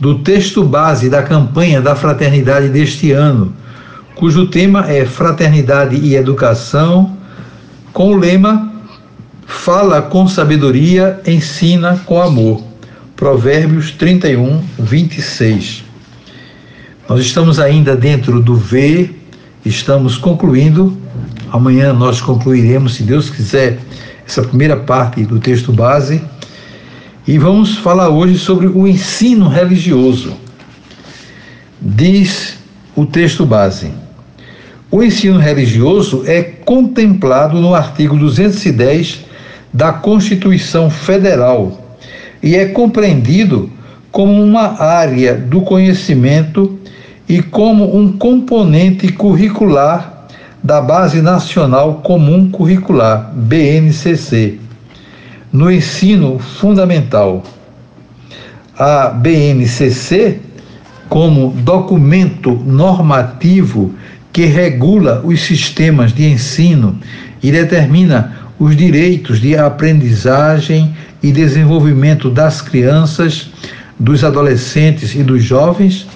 do texto base da campanha da fraternidade deste ano, cujo tema é Fraternidade e Educação, com o lema Fala com sabedoria, ensina com amor. Provérbios 31, 26. Nós estamos ainda dentro do V, estamos concluindo. Amanhã nós concluiremos, se Deus quiser, essa primeira parte do texto base e vamos falar hoje sobre o ensino religioso. Diz o texto base: o ensino religioso é contemplado no artigo 210 da Constituição Federal e é compreendido como uma área do conhecimento e como um componente curricular da Base Nacional Comum Curricular, BNCC no ensino fundamental. A BNCC, como documento normativo que regula os sistemas de ensino e determina os direitos de aprendizagem e desenvolvimento das crianças, dos adolescentes e dos jovens,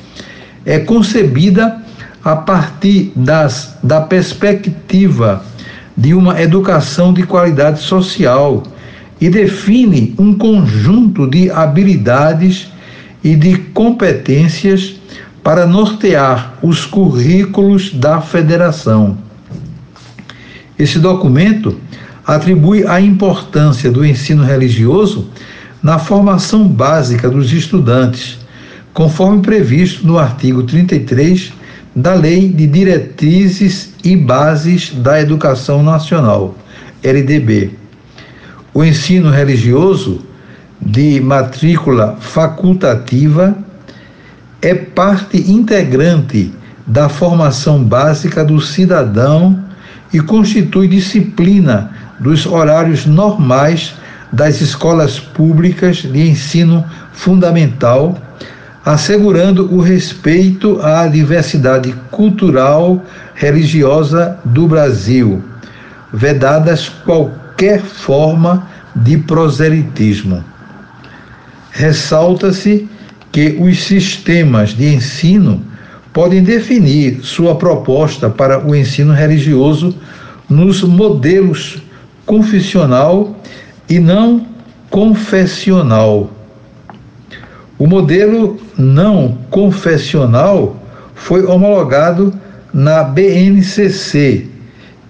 é concebida a partir das, da perspectiva de uma educação de qualidade social e define um conjunto de habilidades e de competências para nortear os currículos da federação. Esse documento atribui a importância do ensino religioso na formação básica dos estudantes, conforme previsto no artigo 33 da Lei de Diretrizes e Bases da Educação Nacional, LDB. O ensino religioso de matrícula facultativa é parte integrante da formação básica do cidadão e constitui disciplina dos horários normais das escolas públicas de ensino fundamental, assegurando o respeito à diversidade cultural religiosa do Brasil, vedadas qualquer qualquer forma de proselitismo. Ressalta-se que os sistemas de ensino podem definir sua proposta para o ensino religioso nos modelos confessional e não confessional. O modelo não confessional foi homologado na BNCC,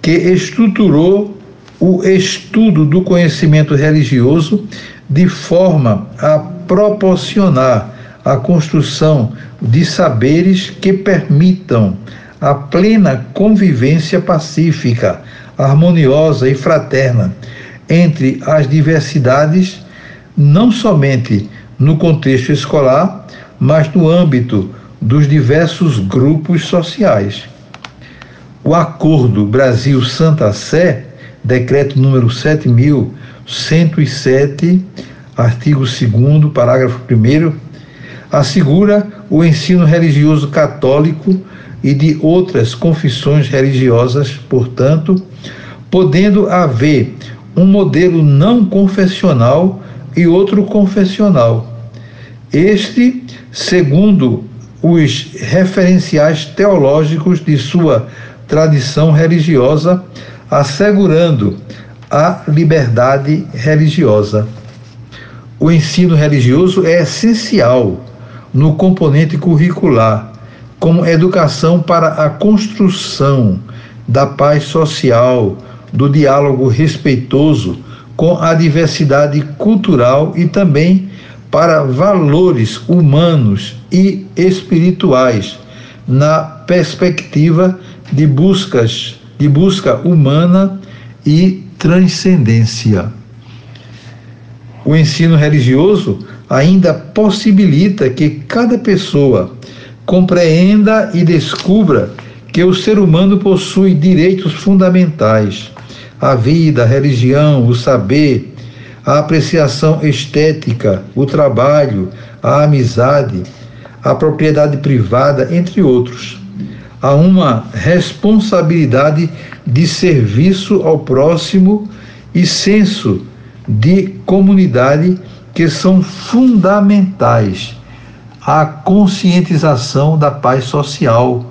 que estruturou o estudo do conhecimento religioso de forma a proporcionar a construção de saberes que permitam a plena convivência pacífica, harmoniosa e fraterna entre as diversidades, não somente no contexto escolar, mas no âmbito dos diversos grupos sociais. O Acordo Brasil-Santa Sé decreto número 7107, artigo 2 parágrafo 1 assegura o ensino religioso católico e de outras confissões religiosas, portanto, podendo haver um modelo não confessional e outro confessional. Este, segundo os referenciais teológicos de sua tradição religiosa, assegurando a liberdade religiosa. O ensino religioso é essencial no componente curricular, como educação para a construção da paz social, do diálogo respeitoso com a diversidade cultural e também para valores humanos e espirituais, na perspectiva de buscas de busca humana e transcendência. O ensino religioso ainda possibilita que cada pessoa compreenda e descubra que o ser humano possui direitos fundamentais: a vida, a religião, o saber, a apreciação estética, o trabalho, a amizade, a propriedade privada, entre outros. Há uma responsabilidade de serviço ao próximo e senso de comunidade que são fundamentais à conscientização da paz social,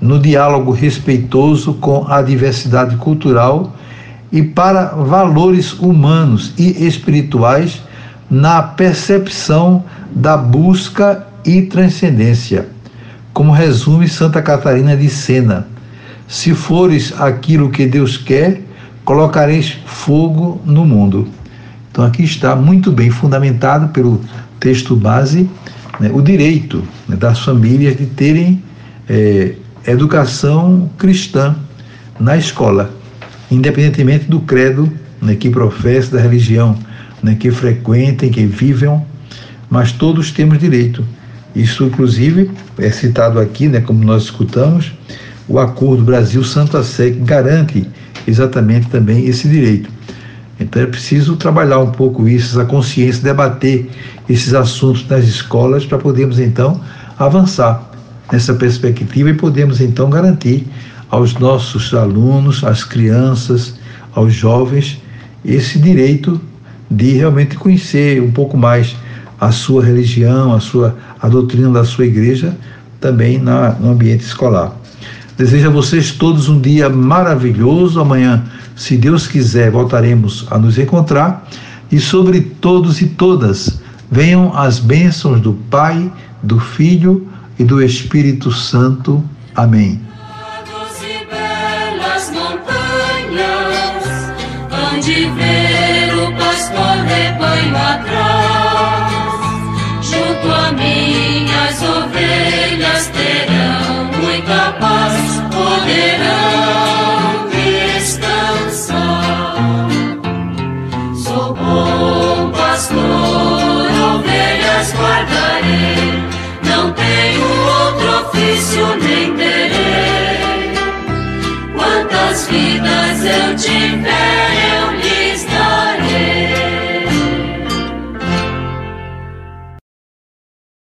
no diálogo respeitoso com a diversidade cultural e para valores humanos e espirituais na percepção da busca e transcendência. Como resume Santa Catarina de Sena: Se fores aquilo que Deus quer, colocareis fogo no mundo. Então aqui está muito bem fundamentado pelo texto base né, o direito né, das famílias de terem é, educação cristã na escola, independentemente do credo né, que professa, da religião né, que frequentem, que vivam, mas todos temos direito. Isso, inclusive, é citado aqui, né, como nós escutamos, o Acordo Brasil-Santa Sé, que garante exatamente também esse direito. Então é preciso trabalhar um pouco isso, essa consciência, debater esses assuntos nas escolas para podermos então avançar nessa perspectiva e podemos então garantir aos nossos alunos, às crianças, aos jovens, esse direito de realmente conhecer um pouco mais a sua religião, a sua a doutrina da sua igreja também na, no ambiente escolar. Desejo a vocês todos um dia maravilhoso. Amanhã, se Deus quiser, voltaremos a nos encontrar. E sobre todos e todas, venham as bênçãos do Pai, do Filho e do Espírito Santo. Amém. Onde ver o pastor rebanho atrás, minhas ovelhas terão muita paz, poderão descansar. Sou bom pastor, ovelhas guardarei, não tenho outro ofício nem terei. Quantas vidas eu tiver